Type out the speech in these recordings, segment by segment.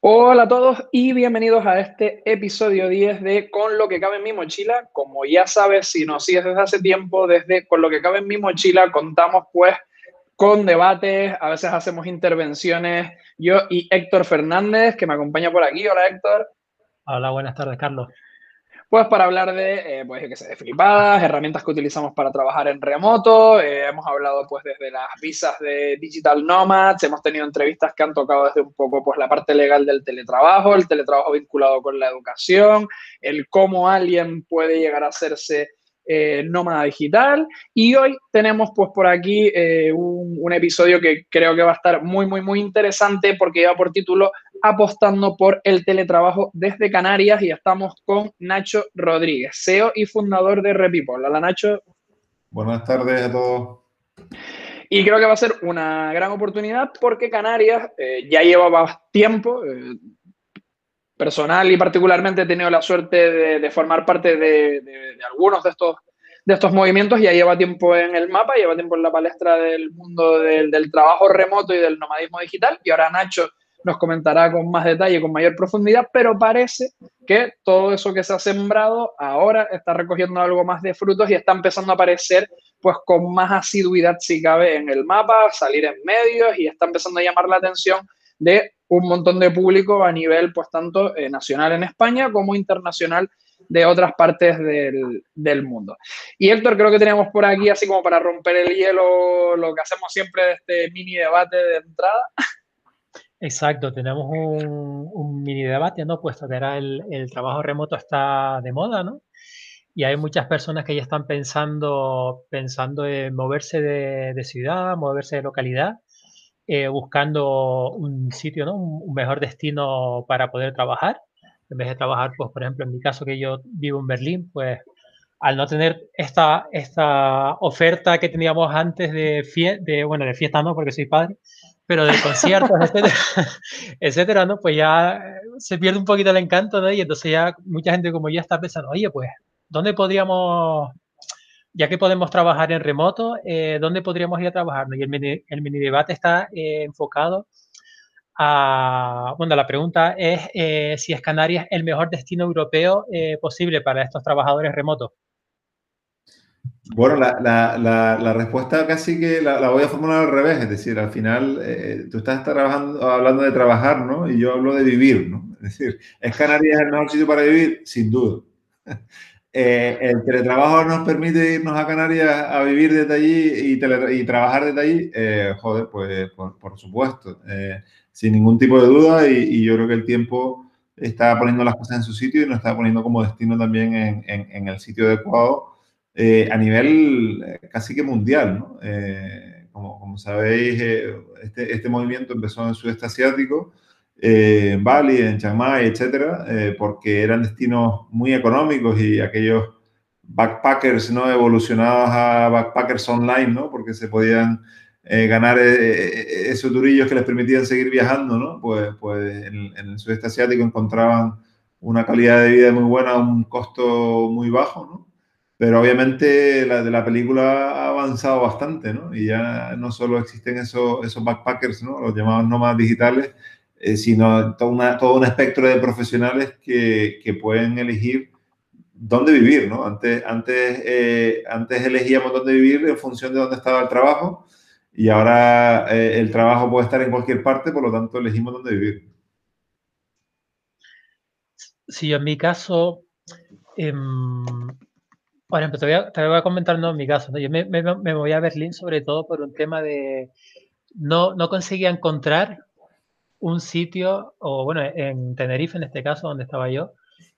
Hola a todos y bienvenidos a este episodio 10 de Con lo que cabe en mi mochila. Como ya sabes, si nos sigues desde hace tiempo, desde Con lo que cabe en mi mochila contamos pues con debates, a veces hacemos intervenciones. Yo y Héctor Fernández, que me acompaña por aquí. Hola Héctor. Hola, buenas tardes, Carlos pues para hablar de, eh, pues, que sé, de flipadas, herramientas que utilizamos para trabajar en remoto, eh, hemos hablado pues desde las visas de Digital Nomads, hemos tenido entrevistas que han tocado desde un poco pues la parte legal del teletrabajo, el teletrabajo vinculado con la educación, el cómo alguien puede llegar a hacerse eh, nómada digital. Y hoy tenemos pues por aquí eh, un, un, episodio que creo que va a estar muy, muy, muy interesante porque lleva por título Apostando por el teletrabajo desde Canarias y estamos con Nacho Rodríguez, CEO y fundador de Repipol. Hola Nacho. Buenas tardes a todos. Y creo que va a ser una gran oportunidad porque Canarias eh, ya llevaba tiempo, eh, personal y particularmente he tenido la suerte de, formar parte de, algunos de estos, de estos movimientos, ya lleva tiempo en el mapa, lleva tiempo en la palestra del mundo del, del trabajo remoto y del nomadismo digital, y ahora Nacho nos comentará con más detalle, con mayor profundidad, pero parece que todo eso que se ha sembrado ahora está recogiendo algo más de frutos y está empezando a aparecer pues con más asiduidad si cabe en el mapa, salir en medios y está empezando a llamar la atención de un montón de público a nivel, pues tanto eh, nacional en España como internacional de otras partes del, del, mundo. Y Héctor, creo que tenemos por aquí, así como para romper el hielo, lo que hacemos siempre de este mini debate de entrada. Exacto, tenemos un, un mini debate, ¿no? Puesto que era el, el, trabajo remoto está de moda, ¿no? Y hay muchas personas que ya están pensando, pensando en moverse de, de ciudad, moverse de localidad eh, buscando un sitio, ¿no? Un, mejor destino para poder trabajar. En vez de trabajar, pues, por ejemplo, en mi caso que yo vivo en Berlín, pues al no tener esta, esta oferta que teníamos antes de, fie de, bueno, de fiesta no, porque soy padre, pero de conciertos, etcétera, etcétera, ¿no? Pues ya se pierde un poquito el encanto, ¿no? Y entonces ya mucha gente como yo está pensando, oye, pues, ¿dónde podríamos ya que podemos trabajar en remoto, eh, ¿dónde podríamos ir a trabajar? Y el mini, debate está eh, enfocado a, bueno, la pregunta es eh, si es el mejor destino europeo eh, posible para estos trabajadores remotos. Bueno, la, respuesta casi que la, voy a formular al revés, es decir, al final tú estás trabajando, hablando de trabajar, ¿no? Y yo hablo de vivir, ¿no? Es decir, ¿es Canarias el mejor sitio para vivir? Sin duda. Eh, el teletrabajo nos permite irnos a Canarias a vivir desde allí y, trabajar desde allí, eh, joder, pues por, supuesto, eh, sin ningún tipo de duda y, yo creo que el tiempo está poniendo las cosas en su sitio y nos está poniendo como destino también en, el sitio adecuado eh, a nivel casi que mundial, ¿no? Como, como, sabéis, este, este movimiento empezó en el sudeste asiático, eh, en Bali, en Chiang Mai, etcétera, eh, porque eran destinos muy económicos y aquellos backpackers no evolucionados a backpackers online, ¿no? Porque se podían eh, ganar eh, esos durillos que les permitían seguir viajando, ¿no? Pues, pues en, en, el sudeste asiático encontraban una calidad de vida muy buena a un costo muy bajo, ¿no? Pero obviamente la de la película ha avanzado bastante, ¿no? Y ya no solo existen esos, esos backpackers, ¿no? Los llamados nómadas digitales, eh, sino todo, una, todo, un espectro de profesionales que, que, pueden elegir dónde vivir, ¿no? Antes, antes, eh, antes elegíamos dónde vivir en función de dónde estaba el trabajo y ahora eh, el trabajo puede estar en cualquier parte, por lo tanto elegimos dónde vivir. Sí, en mi caso, eh, por ejemplo, te voy a, te voy a comentar no, en mi caso, yo me, me, me voy a Berlín sobre todo por un tema de no, no conseguía encontrar un sitio, o bueno, en Tenerife en este caso, donde estaba yo,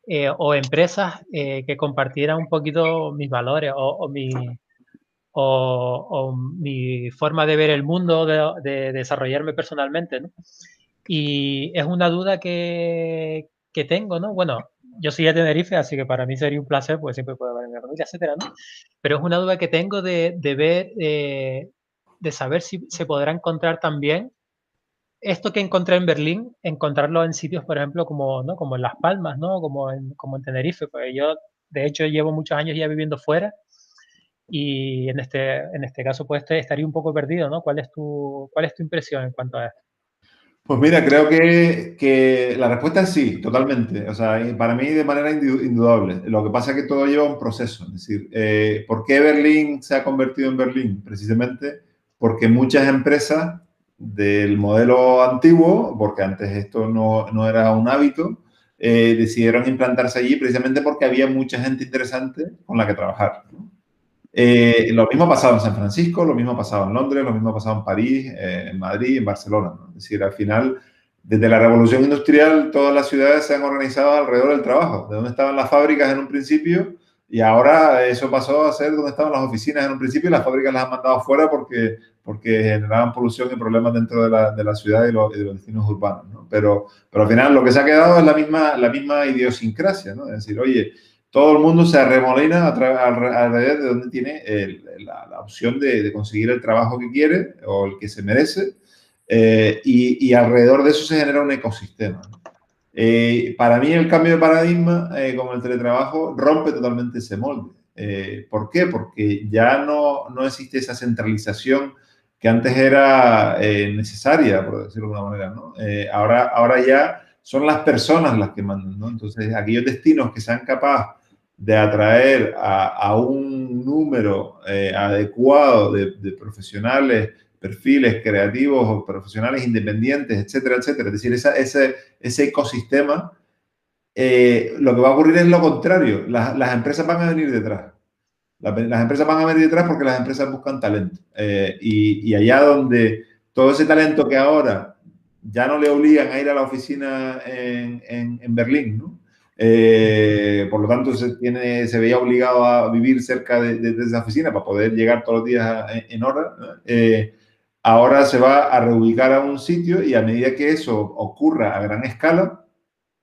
eh, o empresas eh, que compartieran un poquito mis valores o, o, mi, o, o, mi forma de ver el mundo, de, de desarrollarme personalmente. ¿no? Y es una duda que, que, tengo, ¿no? Bueno, yo soy de Tenerife, así que para mí sería un placer, pues siempre puedo ver mi familia, etcétera, ¿no? Pero es una duda que tengo de, de ver, eh, de saber si se podrá encontrar también esto que encontré en Berlín, encontrarlo en sitios, por ejemplo, como, ¿no? como en Las Palmas, ¿no? como, en, como en Tenerife, porque yo, de hecho, llevo muchos años ya viviendo fuera y en este, en este caso, pues estaría un poco perdido, ¿no? ¿Cuál es tu, cuál es tu impresión en cuanto a esto? Pues mira, creo que, que, la respuesta es sí, totalmente. O sea, para mí de manera indudable. Lo que pasa es que todo lleva un proceso. Es decir, eh, ¿por qué Berlín se ha convertido en Berlín? Precisamente porque muchas empresas del modelo antiguo, porque antes esto no, no era un hábito, eh, decidieron implantarse allí precisamente porque había mucha gente interesante con la que trabajar. ¿no? Eh, lo mismo ha pasado en San Francisco, lo mismo ha pasado en Londres, lo mismo ha pasado en París, eh, en Madrid, en Barcelona. Es decir, al final, desde la revolución industrial, todas las ciudades se han organizado alrededor del trabajo. De donde estaban las fábricas en un principio y ahora eso pasó a ser donde estaban las oficinas en un principio y las fábricas las han mandado fuera porque, porque generaban polución y problemas dentro de la, de la ciudad y, los, de los destinos urbanos. ¿no? Pero, pero al final lo que se ha quedado es la misma, la misma idiosincrasia. ¿no? Es decir, oye, todo el mundo se arremolina alrededor de donde tiene la, opción de, conseguir el trabajo que quiere o el que se merece eh, y, alrededor de eso se genera un ecosistema. Eh, para mí el cambio de paradigma eh, con el teletrabajo rompe totalmente ese molde. ¿Por qué? Porque ya no, no existe esa centralización que antes era necesaria, por decirlo de alguna manera. ¿no? ahora, ahora ya son las personas las que mandan. ¿no? Entonces, aquellos destinos que sean capaces de atraer a, un número eh, adecuado de, profesionales, perfiles creativos profesionales independientes, etcétera, etcétera. Es decir, ese, ese ecosistema, eh, lo que va a ocurrir es lo contrario. Las, empresas van a venir detrás. Las, empresas van a venir detrás porque las empresas buscan talento. Eh, y, allá donde todo ese talento que ahora ya no le obligan a ir a la oficina en, en Berlín, ¿no? Eh, por lo tanto, se, tiene, se veía obligado a vivir cerca de, esa oficina para poder llegar todos los días en, hora. Eh, ahora se va a reubicar a un sitio y a medida que eso ocurra a gran escala,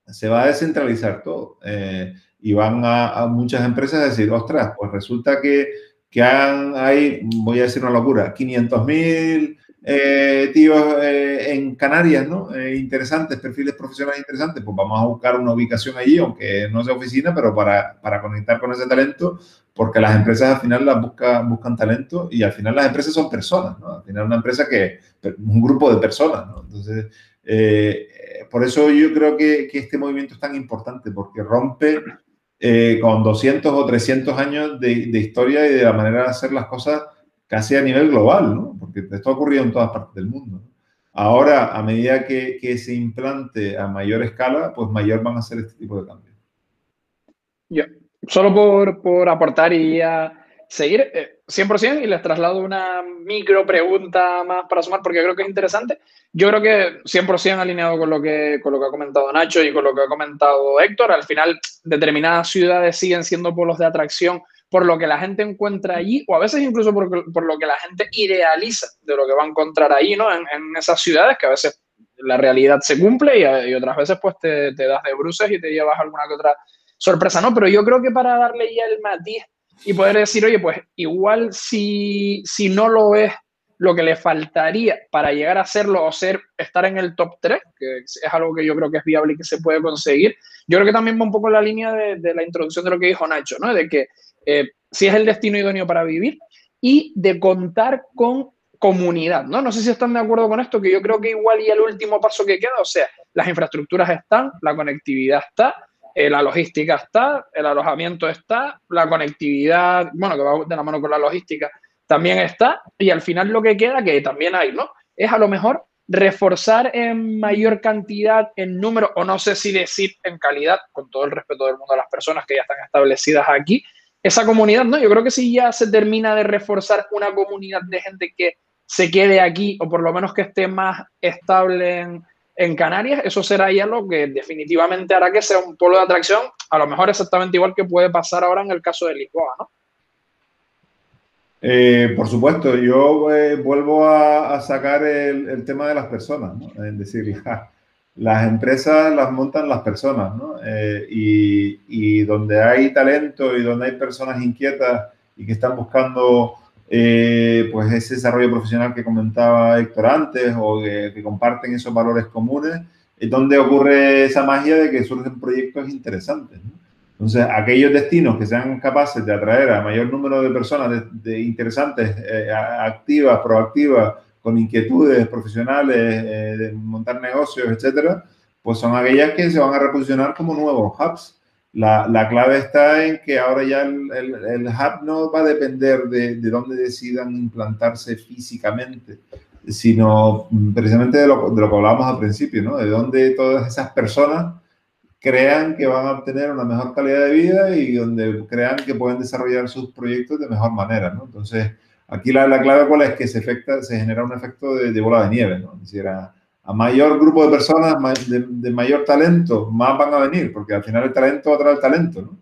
se va a descentralizar todo. Eh, y van a, muchas empresas a decir, ostras, pues resulta que, que hay, voy a decir una locura, 500 mil eh, tíos eh, en Canarias, ¿no? Eh, interesantes, perfiles profesionales interesantes, pues vamos a buscar una ubicación allí, aunque no sea oficina, pero para, para conectar con ese talento, porque las empresas al final las busca, buscan talento y al final las empresas son personas, ¿no? Al final una empresa que, un grupo de personas, ¿no? Entonces, por eso yo creo que, que, este movimiento es tan importante, porque rompe con 200 o 300 años de, historia y de la manera de hacer las cosas casi a nivel global, ¿no? Porque esto ha ocurrido en todas partes del mundo. Ahora, a medida que, que, se implante a mayor escala, pues mayor van a ser este tipo de cambios. Yo, solo por, por aportar y a seguir, 100% eh, y les traslado una micro pregunta más para sumar porque creo que es interesante. Yo creo que 100% alineado con lo, que, con lo que ha comentado Nacho y con lo que ha comentado Héctor. Al final, determinadas ciudades siguen siendo polos de atracción por lo que la gente encuentra allí, o a veces incluso por, lo que la gente idealiza de lo que va a encontrar ahí, ¿no? En, esas ciudades que a veces la realidad se cumple y, otras veces pues te, das de bruces y te llevas alguna que otra sorpresa, ¿no? Pero yo creo que para darle ya el matiz y poder decir, oye, pues igual si, si no lo es lo que le faltaría para llegar a hacerlo o ser, estar en el top 3, que es algo que yo creo que es viable y que se puede conseguir. Yo creo que también va un poco en la línea de, la introducción de lo que dijo Nacho, ¿no? De que eh, si es el destino idóneo para vivir y de contar con comunidad, ¿no? No sé si están de acuerdo con esto, que yo creo que igual y el último paso que queda, o sea, las infraestructuras están, la conectividad está, eh, la logística está, el alojamiento está, la conectividad, bueno, que va de la mano con la logística, también está, y al final lo que queda, que también hay, ¿no? Es a lo mejor reforzar en mayor cantidad, en número, o no sé si decir en calidad, con todo el respeto del mundo a las personas que ya están establecidas aquí, esa comunidad, ¿no? Yo creo que si ya se termina de reforzar una comunidad de gente que se quede aquí o por lo menos que esté más estable en, Canarias, eso será ya lo que definitivamente hará que sea un polo de atracción, a lo mejor exactamente igual que puede pasar ahora en el caso de Lisboa, ¿no? Eh, por supuesto, yo eh, vuelvo a, sacar el, tema de las personas, ¿no? Es decir, las empresas las montan las personas, ¿no? Eh, y, donde hay talento y donde hay personas inquietas y que están buscando eh, pues ese desarrollo profesional que comentaba Héctor antes o que, comparten esos valores comunes, es donde ocurre esa magia de que surgen proyectos interesantes. Entonces, aquellos destinos que sean capaces de atraer a mayor número de personas de, interesantes, eh, activas, proactivas, con inquietudes profesionales, eh, de montar negocios, etcétera, pues son aquellas que se van a reposicionar como nuevos hubs. La, la clave está en que ahora ya el, el, hub no va a depender de, de, dónde decidan implantarse físicamente, sino precisamente de lo, de lo que hablábamos al principio, ¿no? De dónde todas esas personas crean que van a obtener una mejor calidad de vida y donde crean que pueden desarrollar sus proyectos de mejor manera, ¿no? Entonces, aquí la, la clave cuál es que se, efecta, se genera un efecto de, bola de nieve, ¿no? A, mayor grupo de personas de, mayor talento, más van a venir, porque al final el talento va a traer el talento, ¿no?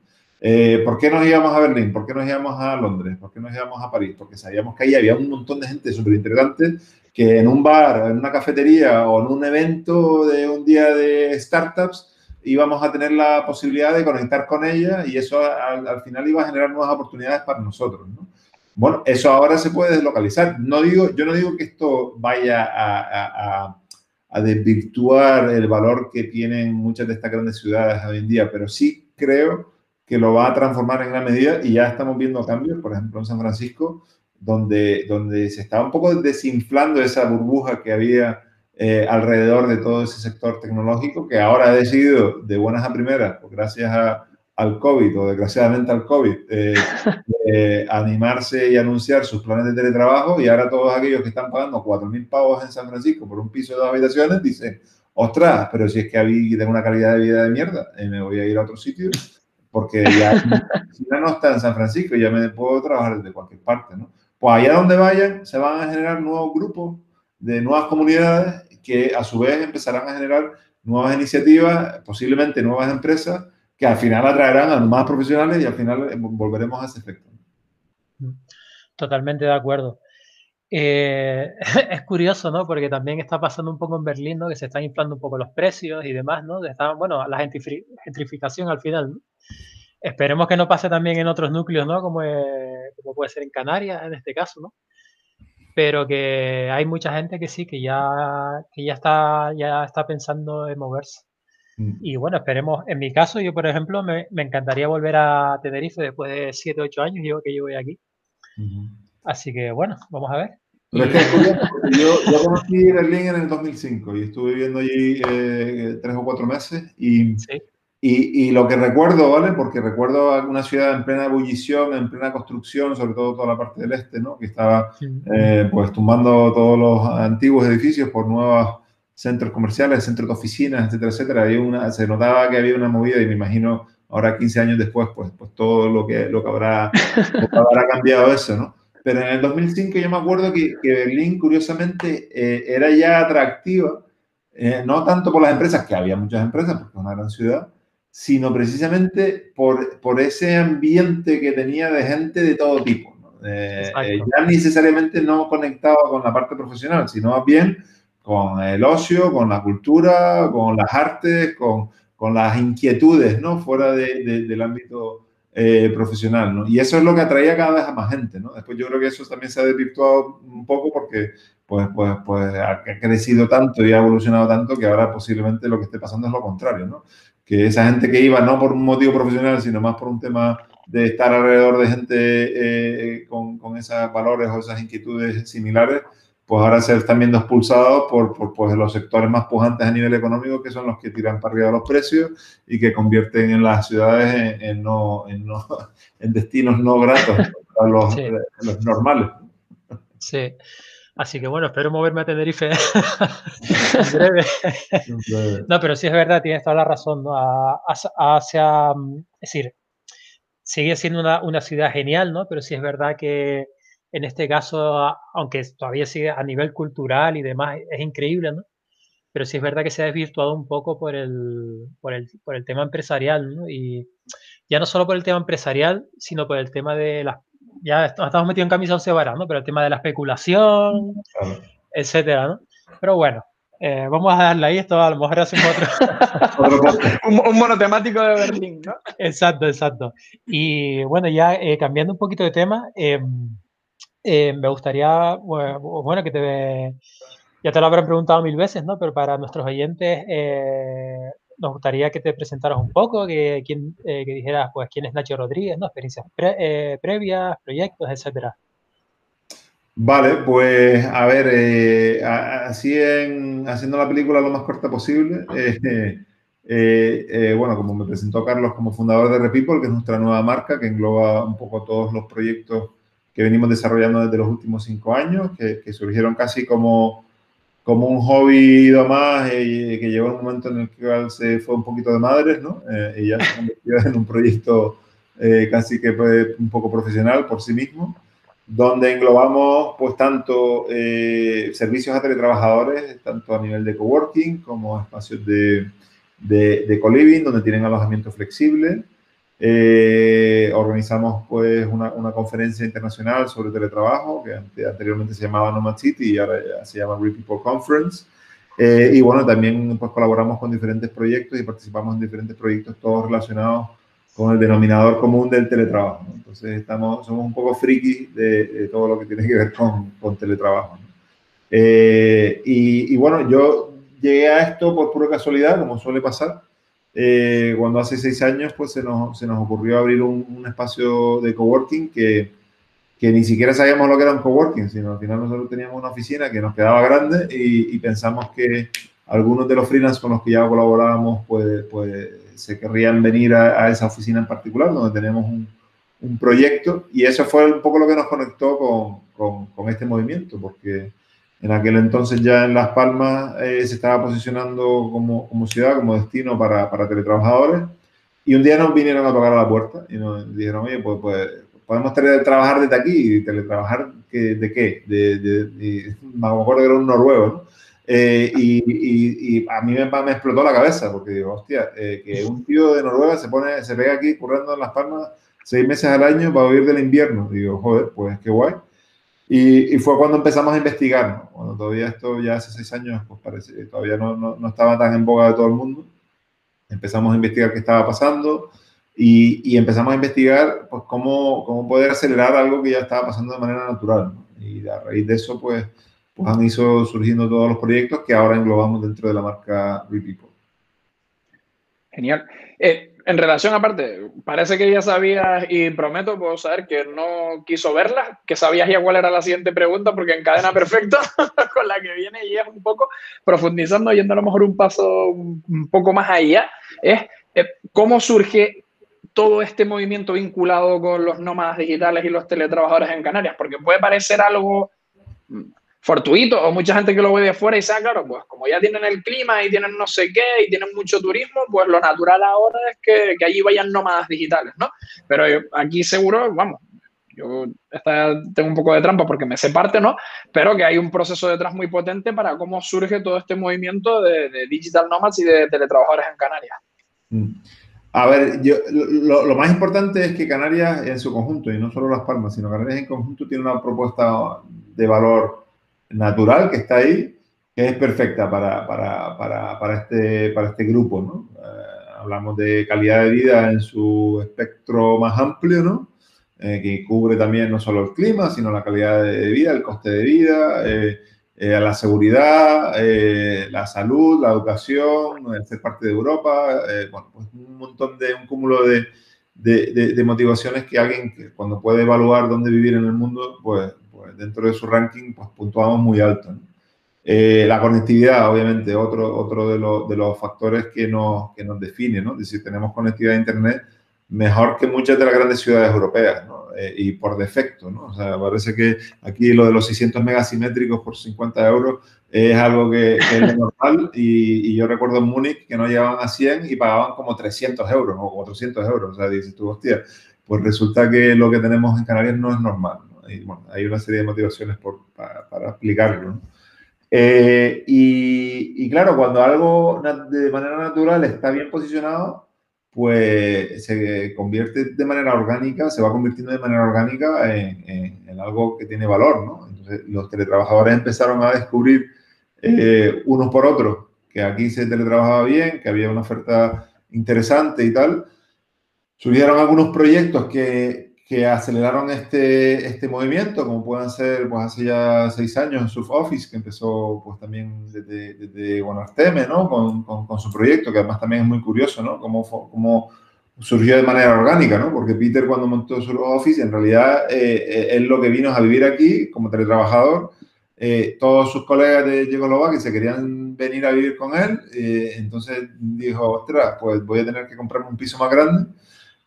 Eh, ¿Por qué nos íbamos a Berlín? ¿Por qué nos íbamos a Londres? ¿Por qué nos íbamos a París? Porque sabíamos que ahí había un montón de gente súper interesante que en un bar, en una cafetería o en un evento de un día de startups íbamos a tener la posibilidad de conectar con ella y eso al, al, final iba a generar nuevas oportunidades para nosotros. ¿no? Bueno, eso ahora se puede deslocalizar. No digo, yo no digo que esto vaya a, desvirtuar el valor que tienen muchas de estas grandes ciudades hoy en día, pero sí creo que lo va a transformar en gran medida y ya estamos viendo cambios, por ejemplo, en San Francisco, donde, donde se estaba un poco desinflando esa burbuja que había eh, alrededor de todo ese sector tecnológico que ahora ha decidido de buenas a primeras, pues gracias a, al COVID o desgraciadamente al COVID, eh, eh, animarse y anunciar sus planes de teletrabajo y ahora todos aquellos que están pagando 4.000 pavos en San Francisco por un piso de dos habitaciones dicen, ostras, pero si es que había, tengo una calidad de vida de mierda, eh, me voy a ir a otro sitio porque ya, ya no está en San Francisco, ya me puedo trabajar desde cualquier parte, ¿no? Pues allá donde vayan se van a generar nuevos grupos de nuevas comunidades que a su vez empezarán a generar nuevas iniciativas, posiblemente nuevas empresas, que al final atraerán a los más profesionales y al final eh, volveremos a ese efecto. Totalmente de acuerdo. Eh, es curioso, ¿no? Porque también está pasando un poco en Berlín, ¿no? Que se están inflando un poco los precios y demás, ¿no? Está, bueno, la gentrificación al final, ¿no? Esperemos que no pase también en otros núcleos, ¿no? Como, eh, como puede ser en Canarias, en este caso, ¿no? pero que hay mucha gente que sí, que ya, que ya, está, ya está pensando en moverse. Mm. Y bueno, esperemos, en mi caso, yo por ejemplo, me, me encantaría volver a Tenerife después de 7, 8 años yo, que llevo aquí. Uh -huh. Así que bueno, vamos a ver. Pero es que yo, yo conocí Berlín en el 2005 y estuve viviendo allí eh, tres o cuatro meses y, sí. Y, y, lo que recuerdo, ¿vale? Porque recuerdo una ciudad en plena ebullición, en plena construcción, sobre todo toda la parte del este, ¿no? Que estaba, eh, pues, tumbando todos los antiguos edificios por nuevos centros comerciales, centros de oficinas, etcétera, etcétera. Había una, se notaba que había una movida y me imagino ahora 15 años después, pues, pues todo lo que, lo que, habrá, lo que habrá cambiado eso, ¿no? Pero en el 2005 yo me acuerdo que, que Berlín, curiosamente, eh, era ya atractiva, eh, no tanto por las empresas, que había muchas empresas, porque es una gran ciudad, sino precisamente por, por, ese ambiente que tenía de gente de todo tipo. ¿no? Eh, eh, ya necesariamente no conectado con la parte profesional, sino más bien con el ocio, con la cultura, con las artes, con, con las inquietudes, ¿no? Fuera de, de, del ámbito eh, profesional, ¿no? Y eso es lo que atraía cada vez a más gente, ¿no? Después yo creo que eso también se ha desvirtuado un poco porque pues, pues, pues ha crecido tanto y ha evolucionado tanto que ahora posiblemente lo que esté pasando es lo contrario, ¿no? que esa gente que iba no por un motivo profesional, sino más por un tema de estar alrededor de gente eh, con, con, esos valores o esas inquietudes similares, pues ahora se están viendo expulsados por, por pues, los sectores más pujantes a nivel económico, que son los que tiran para arriba los precios y que convierten en las ciudades en, en, no, en, no, en destinos no gratos a los, sí. los normales. Sí. Así que bueno, espero moverme a Tenerife en breve. no, pero sí es verdad, tienes toda la razón. ¿no? Hacia, es decir, sigue siendo una, una, ciudad genial, ¿no? Pero sí es verdad que en este caso, aunque todavía sigue a nivel cultural y demás, es increíble, ¿no? Pero sí es verdad que se ha desvirtuado un poco por el, por el, por el tema empresarial, ¿no? Y ya no solo por el tema empresarial, sino por el tema de las ya estamos metidos en camisa once varas, ¿no? Pero el tema de la especulación, claro. etcétera, ¿no? Pero bueno, eh, vamos a darle ahí, esto a lo mejor hacemos otro. un, un, monotemático de Berlín, ¿no? Exacto, exacto. Y bueno, ya eh, cambiando un poquito de tema, eh, eh, me gustaría, bueno, que te... Ya te lo habrán preguntado mil veces, ¿no? Pero para nuestros oyentes, eh, nos gustaría que te presentaras un poco, que, que dijeras, pues, quién es Nacho Rodríguez, ¿no? Experiencias previas, proyectos, etcétera. Vale, pues a ver, así en haciendo la película lo más corta posible. Eh, eh, bueno, como me presentó Carlos como fundador de Repeople, que es nuestra nueva marca, que engloba un poco todos los proyectos que venimos desarrollando desde los últimos cinco años, que, surgieron casi como, como un hobby más y que llegó un momento en el que se fue un poquito de madres, ¿no? Eh, y ya se convirtió en un proyecto casi que un poco profesional por sí mismo, donde englobamos pues tanto servicios a teletrabajadores, tanto a nivel de coworking como espacios de de, de co-living, donde tienen alojamiento flexible. Eh, organizamos pues una, una, conferencia internacional sobre teletrabajo, que anteriormente se llamaba Nomad City y ahora se llama Repeople Conference. Eh, y bueno, también pues colaboramos con diferentes proyectos y participamos en diferentes proyectos, todos relacionados con el denominador común del teletrabajo. Entonces estamos, somos un poco friki de, todo lo que tiene que ver con, con teletrabajo. Eh, y, y, bueno, yo llegué a esto por pura casualidad, como suele pasar. Eh, cuando hace seis años pues se nos, se nos ocurrió abrir un, un, espacio de coworking que, que ni siquiera sabíamos lo que era un coworking, sino al final nosotros teníamos una oficina que nos quedaba grande y, y pensamos que algunos de los freelance con los que ya colaborábamos pues, pues se querrían venir a, a esa oficina en particular donde tenemos un, un, proyecto. Y eso fue un poco lo que nos conectó con, con, con este movimiento porque en aquel entonces ya en Las Palmas eh, se estaba posicionando como, ciudad, como destino para, teletrabajadores. Y un día nos vinieron a tocar a la puerta y nos dijeron, oye, pues, pues podemos trabajar desde aquí. ¿Y teletrabajar de qué? De, de, me acuerdo que era un noruego, ¿no? Eh, y, y, a mí me, me, explotó la cabeza porque digo, hostia, eh, que un tío de Noruega se pone, se pega aquí currando en Las Palmas seis meses al año para vivir del invierno. digo, joder, pues qué guay. Y, fue cuando empezamos a investigar, cuando todavía esto ya hace seis años, pues parece, todavía no, no, no, estaba tan en boga de todo el mundo. Empezamos a investigar qué estaba pasando y, y empezamos a investigar pues, cómo, cómo, poder acelerar algo que ya estaba pasando de manera natural. Y a raíz de eso, pues, pues han ido surgiendo todos los proyectos que ahora englobamos dentro de la marca RePeople. Genial. Eh, en relación aparte, parece que ya sabías y prometo, puedo saber que no quiso verla, que sabías ya cuál era la siguiente pregunta, porque encadena perfecto con la que viene y es un poco profundizando, yendo a lo mejor un paso un poco más allá, es eh, cómo surge todo este movimiento vinculado con los nómadas digitales y los teletrabajadores en Canarias, porque puede parecer algo fortuito o mucha gente que lo ve de fuera y dice, ah, claro, pues como ya tienen el clima y tienen no sé qué y tienen mucho turismo, pues lo natural ahora es que, que allí vayan nómadas digitales, ¿no? Pero aquí seguro, vamos, yo tengo un poco de trampa porque me sé parte, ¿no? Pero que hay un proceso detrás muy potente para cómo surge todo este movimiento de, digital nomads y de teletrabajadores en Canarias. Mm. A ver, yo, lo, más importante es que Canarias en su conjunto, y no solo Las Palmas, sino Canarias en conjunto, tiene una propuesta de valor natural que está ahí, que es perfecta para, para, para, para este, para este grupo. ¿no? Eh, hablamos de calidad de vida en su espectro más amplio, ¿no? Eh, que cubre también no solo el clima, sino la calidad de vida, el coste de vida, eh, la seguridad, la salud, la educación, el ser parte de Europa, bueno, pues un montón de, un cúmulo de, de, de, motivaciones que alguien que cuando puede evaluar dónde vivir en el mundo, pues, dentro de su ranking pues puntuamos muy alto. Eh, la conectividad, obviamente, otro, otro de, de, los factores que nos, que nos define, ¿no? Es decir, tenemos conectividad a Internet mejor que muchas de las grandes ciudades europeas, ¿no? Eh, y por defecto, ¿no? O sea, parece que aquí lo de los 600 megasimétricos por 50 euros es algo que, es normal y, y, yo recuerdo en Múnich que no llegaban a 100 y pagaban como 300 euros o 400 euros, o sea, dices tú, hostia, pues resulta que lo que tenemos en Canarias no es normal, hay una serie de motivaciones para, para, explicarlo. Eh, y, claro, cuando algo de manera natural está bien posicionado, pues se convierte de manera orgánica, se va convirtiendo de manera orgánica en, en, algo que tiene valor, ¿no? Entonces, los teletrabajadores empezaron a descubrir eh, unos por otros que aquí se teletrabajaba bien, que había una oferta interesante y tal. Subieron algunos proyectos que, que aceleraron este, este movimiento, como pueden ser pues hace ya seis años Surf Office, que empezó pues también desde, desde Arteme, ¿no? Con, con, su proyecto, que además también es muy curioso, ¿no? Cómo, cómo surgió de manera orgánica, ¿no? Porque Peter cuando montó Surf Office, en realidad eh, eh, él lo que vino es a vivir aquí como teletrabajador. Eh, todos sus colegas de que se querían venir a vivir con él, entonces dijo, ostras, pues voy a tener que comprarme un piso más grande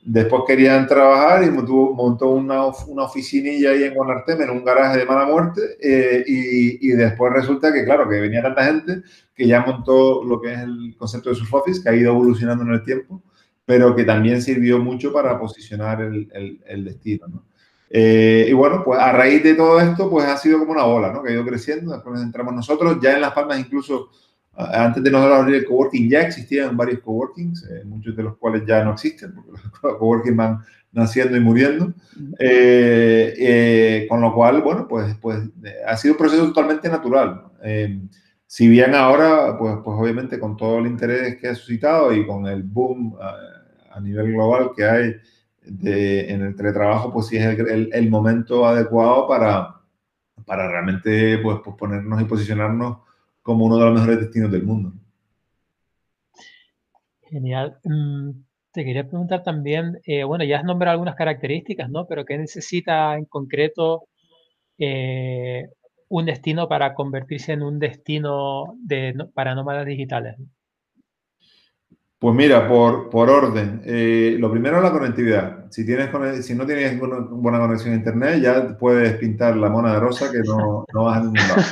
Después querían trabajar y montó, una, una, oficinilla ahí en Guanarteme, en un garaje de mala muerte, eh, y, y, después resulta que, claro, que venía tanta gente que ya montó lo que es el concepto de Surf Office, que ha ido evolucionando en el tiempo, pero que también sirvió mucho para posicionar el, el, el destino, ¿no? Eh, y bueno, pues a raíz de todo esto, pues ha sido como una bola, ¿no? Que ha ido creciendo, después entramos nosotros, ya en Las Palmas incluso antes de nosotros abrir el coworking ya existían varios coworkings, eh, muchos de los cuales ya no existen, porque los coworking van naciendo y muriendo. Eh, eh, con lo cual, bueno, pues, pues ha sido un proceso totalmente natural. si bien ahora, pues, pues obviamente con todo el interés que ha suscitado y con el boom a, nivel global que hay de, en el teletrabajo, pues sí es el, el, momento adecuado para, para realmente pues, pues ponernos y posicionarnos como uno de los mejores destinos del mundo. Genial. Mm, te quería preguntar también, eh, bueno, ya has nombrado algunas características, ¿no? Pero ¿qué necesita en concreto eh, un destino para convertirse en un destino de, para nómadas digitales? Pues mira, por, por orden, eh, lo primero es la conectividad. Si, tienes, si no tienes buena conexión a internet, ya puedes pintar la mona de rosa que no, no vas a ningún lado.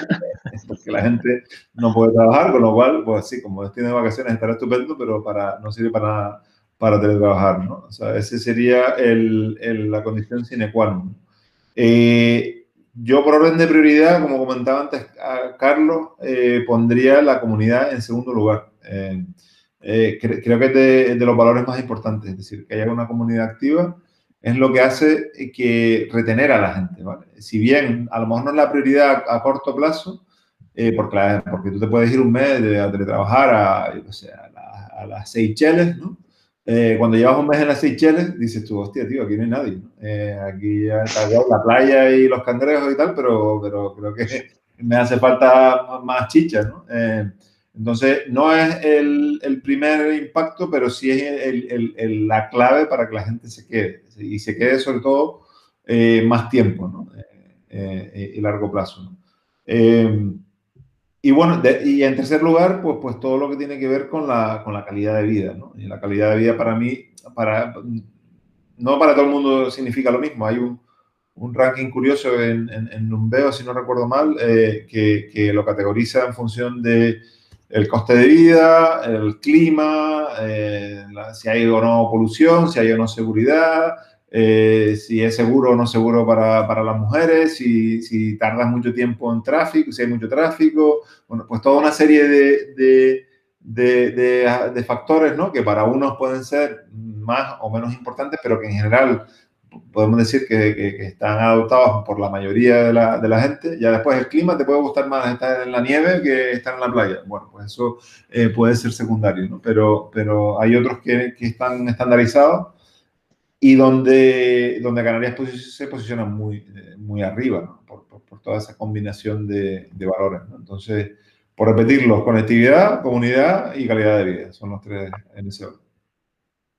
porque la gente no puede trabajar, con lo cual, pues sí, como de vacaciones estará estupendo, pero para, no sirve para, para teletrabajar, ¿no? O sea, ese sería el, el, la condición sine qua non. Eh, yo, por orden de prioridad, como comentaba antes a Carlos, eh, pondría la comunidad en segundo lugar. Eh, creo que es de, de, los valores más importantes, es decir, que haya una comunidad activa es lo que hace que retener a la gente, ¿vale? Si bien a lo mejor no es la prioridad a corto plazo, eh, porque, porque tú te puedes ir un mes de, a teletrabajar a, a, a, las Seychelles, ¿no? Eh, cuando llevas un mes en las Seychelles, dices tú, hostia, tío, aquí no hay nadie. Eh, aquí está la playa y los cangrejos y tal, pero, pero creo que me hace falta más chicha, ¿no? entonces, no es el, el, primer impacto, pero sí es el, el, la clave para que la gente se quede. Y se quede sobre todo más tiempo, ¿no? y largo plazo, ¿no? Y bueno, y en tercer lugar, pues, pues todo lo que tiene que ver con la, con la calidad de vida, ¿no? Y la calidad de vida para mí, para, no para todo el mundo significa lo mismo. Hay un, un ranking curioso en, en, en, Numbeo, si no recuerdo mal, eh, que, que, lo categoriza en función de el coste de vida, el clima, eh, si hay o no polución, si hay o no seguridad, eh, si es seguro o no seguro para, para las mujeres, si, si, tardas mucho tiempo en tráfico, si hay mucho tráfico, bueno, pues toda una serie de, de, de, de, factores, ¿no? Que para unos pueden ser más o menos importantes, pero que en general podemos decir que, que, están adoptados por la mayoría la, de la, gente. Ya después el clima te puede gustar más estar en la nieve que estar en la playa. Bueno, pues eso eh, puede ser secundario, ¿no? Pero, pero hay otros que, que están estandarizados y donde, donde Canarias se posiciona muy, muy arriba, por, por, toda esa combinación de, de valores. ¿no? Entonces, por repetirlo, conectividad, comunidad y calidad de vida, son los tres en ese orden.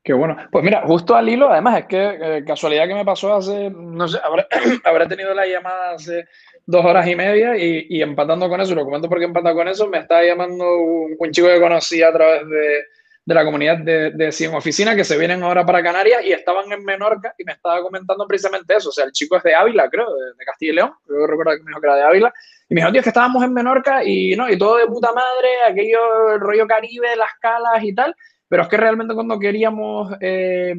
Qué bueno. Pues mira, justo al hilo, además, es que eh, casualidad que me pasó hace, no sé, habré, habré, tenido la llamada hace dos horas y media y, empatando con eso, lo comento porque empata con eso, me está llamando un, un chico que conocí a través de, de la comunidad de, de Cien Oficina que se vienen ahora para Canarias y estaban en Menorca y me estaba comentando precisamente eso. O sea, el chico es de Ávila, creo, de, Castilla y León. Yo recuerdo que me dijo que era de Ávila. Y me dijo, tío, es que estábamos en Menorca y, ¿no? y todo de puta madre, aquello, el rollo caribe, las calas y tal. Pero es que realmente cuando queríamos eh,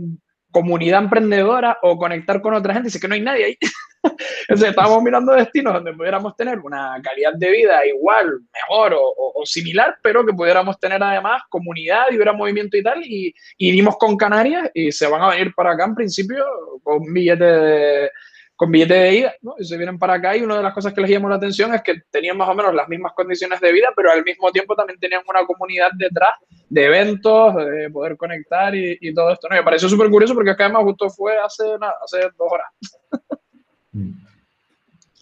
comunidad emprendedora o conectar con otra gente, dice que no hay nadie ahí. Entonces estábamos mirando destinos donde pudiéramos tener una calidad de vida igual, mejor o, similar, pero que pudiéramos tener además comunidad y hubiera movimiento y tal. Y, y dimos con Canarias y se van a venir para acá en principio con billete de, con billete de ida, ¿no? Y se vienen para acá y una de las cosas que les llamó la atención es que tenían más o menos las mismas condiciones de vida, pero al mismo tiempo también tenían una comunidad detrás de eventos, de poder conectar y, todo esto, ¿no? Me pareció súper curioso porque acá además justo fue hace, hace dos horas.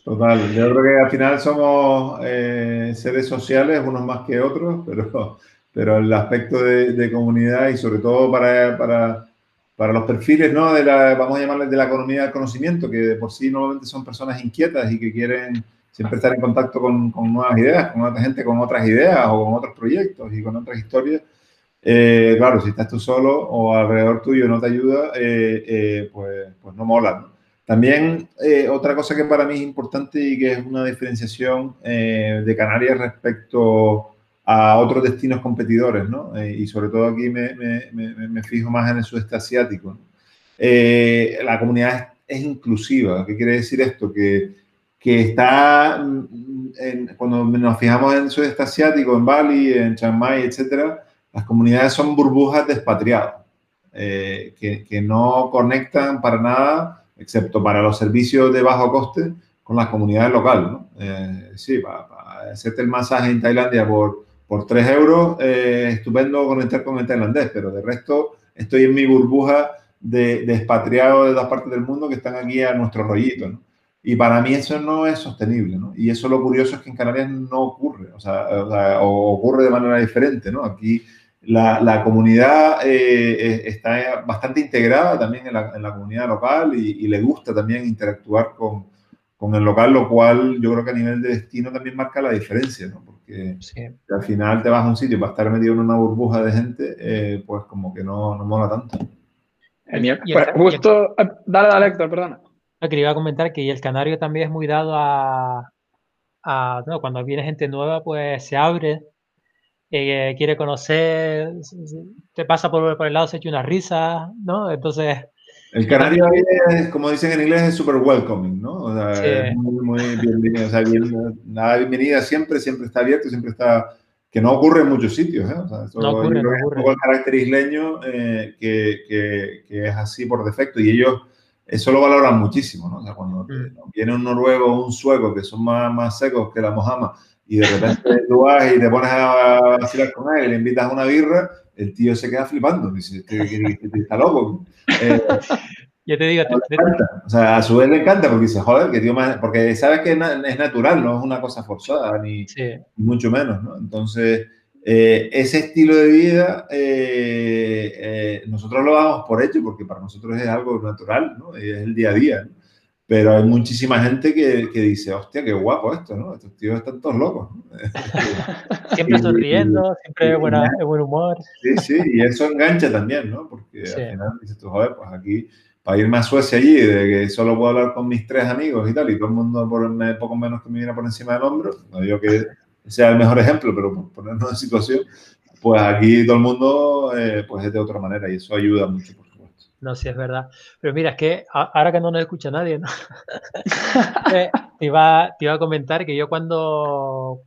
Total, yo creo que al final somos eh, seres sociales, unos más que otros, pero, pero el aspecto de, comunidad y sobre todo para, para, para, los perfiles, ¿no? De la, vamos a llamarles de la economía del conocimiento, que de por sí normalmente son personas inquietas y que quieren siempre estar en contacto con, con nuevas ideas, con otra gente con otras ideas o con otros proyectos y con otras historias. Eh, claro, si estás tú solo o alrededor tuyo no te ayuda, eh, pues, pues no mola, ¿no? También eh, otra cosa que para mí es importante y que es una diferenciación eh, de Canarias respecto a otros destinos competidores, ¿no? Eh, y sobre todo aquí me, me, me, fijo más en el sudeste asiático. la comunidad es, inclusiva. ¿Qué quiere decir esto? Que, que está, mm, en, cuando nos fijamos en el sudeste asiático, en Bali, en Chiang Mai, etcétera, las comunidades son burbujas de expatriados, que, que no conectan para nada excepto para los servicios de bajo coste, con las comunidades locales. ¿no? Eh, sí, para, hacerte el masaje en Tailandia por, por 3 euros, eh, estupendo conectar con el tailandés, pero de resto estoy en mi burbuja de, de expatriados de dos partes del mundo que están aquí a nuestro rollito. ¿no? Y para mí eso no es sostenible, ¿no? Y eso lo curioso es que en Canarias no ocurre, o sea, ocurre de manera diferente, ¿no? Aquí la, comunidad eh, está bastante integrada también en la, comunidad local y, le gusta también interactuar con, con, el local, lo cual yo creo que a nivel de destino también marca la diferencia, ¿no? Porque al final te vas a un sitio para estar metido en una burbuja de gente, eh, pues como que no, no mola tanto. Genial. Pues justo, ah, dale, dale, Héctor, perdona. Lo que iba a comentar que el canario también es muy dado a, a no, cuando viene gente nueva, pues se abre eh, quiere conocer, te pasa por, por, el lado, se echa una risa, ¿no? Entonces... El canario es, como dicen en inglés, es super welcoming, ¿no? O sea, es muy, muy bienvenido. O sea, bien, nada, bienvenida siempre, siempre está abierto, siempre está... Que no ocurre en muchos sitios, ¿eh? O sea, eso, no ocurre, no ocurre. Es el carácter isleño eh, que, que, que, es así por defecto y ellos eso lo valoran muchísimo, ¿no? O sea, cuando mm. viene un noruego o un sueco que son más, más secos que la mojama y de repente tú vas y te pones a vacilar con él y le invitas a una birra, el tío se queda flipando, dice, este, este, está loco. Eh, Yo te digo, te, o sea, a su vez le encanta porque dice, joder, que tío más, porque sabes que es natural, no es una cosa forzada, ni, mucho menos, ¿no? Entonces, eh, ese estilo de vida, eh, nosotros lo damos por hecho porque para nosotros es algo natural, ¿no? Es el día a día, ¿no? Pero hay muchísima gente que, que, dice, hostia, qué guapo esto, ¿no? Estos tíos están todos locos. siempre sonriendo, siempre de, buena, buen humor. Sí, sí, y eso engancha también, ¿no? Porque al final dices tú, joder, pues aquí, para irme a Suecia allí, de que solo puedo hablar con mis tres amigos y tal, y todo el mundo por poco menos que me viene por encima del hombro, no digo que sea el mejor ejemplo, pero por ponernos en situación, pues aquí todo el mundo eh, pues es de otra manera y eso ayuda mucho. No, sí, es verdad. Pero mira, es que ahora que no nos escucha nadie, ¿no? te, iba, te iba a comentar que yo cuando,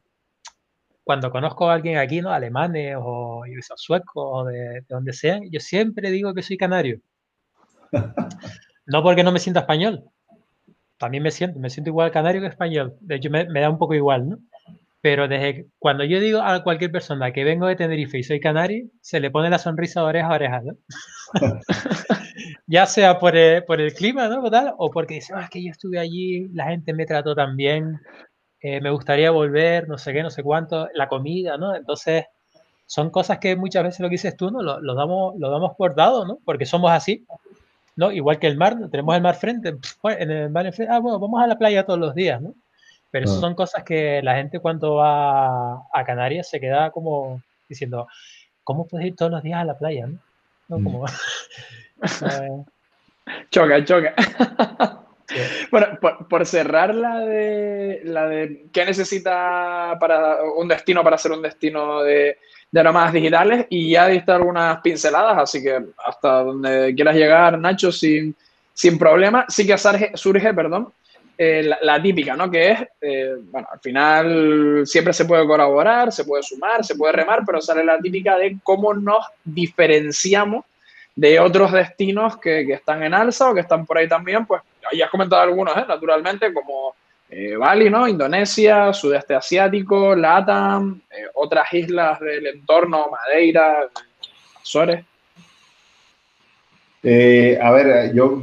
cuando conozco a alguien aquí, ¿no? Alemanes o suecos o de, de, donde sean, yo siempre digo que soy canario. No porque no me sienta español. También me siento, me siento igual canario que español. De hecho, me, me da un poco igual, ¿no? Pero desde cuando yo digo a cualquier persona que vengo de Tenerife y soy canario, se le pone la sonrisa de oreja a oreja, ¿no? ya sea por el, por el clima, ¿no? O porque dice, ah, es que yo estuve allí, la gente me trató tan bien, eh, me gustaría volver, no sé qué, no sé cuánto, la comida, ¿no? Entonces, son cosas que muchas veces lo que dices tú, ¿no? Lo, lo damos, lo damos por dado, ¿no? Porque somos así, ¿no? Igual que el mar, tenemos el mar frente, en el mar enfrente, ah, bueno, vamos a la playa todos los días, ¿no? Pero eso son cosas que la gente cuando va a Canarias se queda como diciendo, ¿cómo puedes ir todos los días a la playa? ¿no? Como, choca, choca. Bueno, por, cerrar la de, la de qué necesita para un destino para ser un destino de, de nómadas digitales y ya diste algunas pinceladas, así que hasta donde quieras llegar, Nacho, sin, sin problema. Sí que surge, surge perdón, eh, la, típica, ¿no? Que es, eh, bueno, al final siempre se puede colaborar, se puede sumar, se puede remar, pero sale la típica de cómo nos diferenciamos de otros destinos que, que, están en alza o que están por ahí también, pues ya has comentado algunos, ¿eh? naturalmente, como Bali, ¿no? Indonesia, sudeste asiático, LATAM, otras islas del entorno, Madeira, Azores. Eh, a ver, yo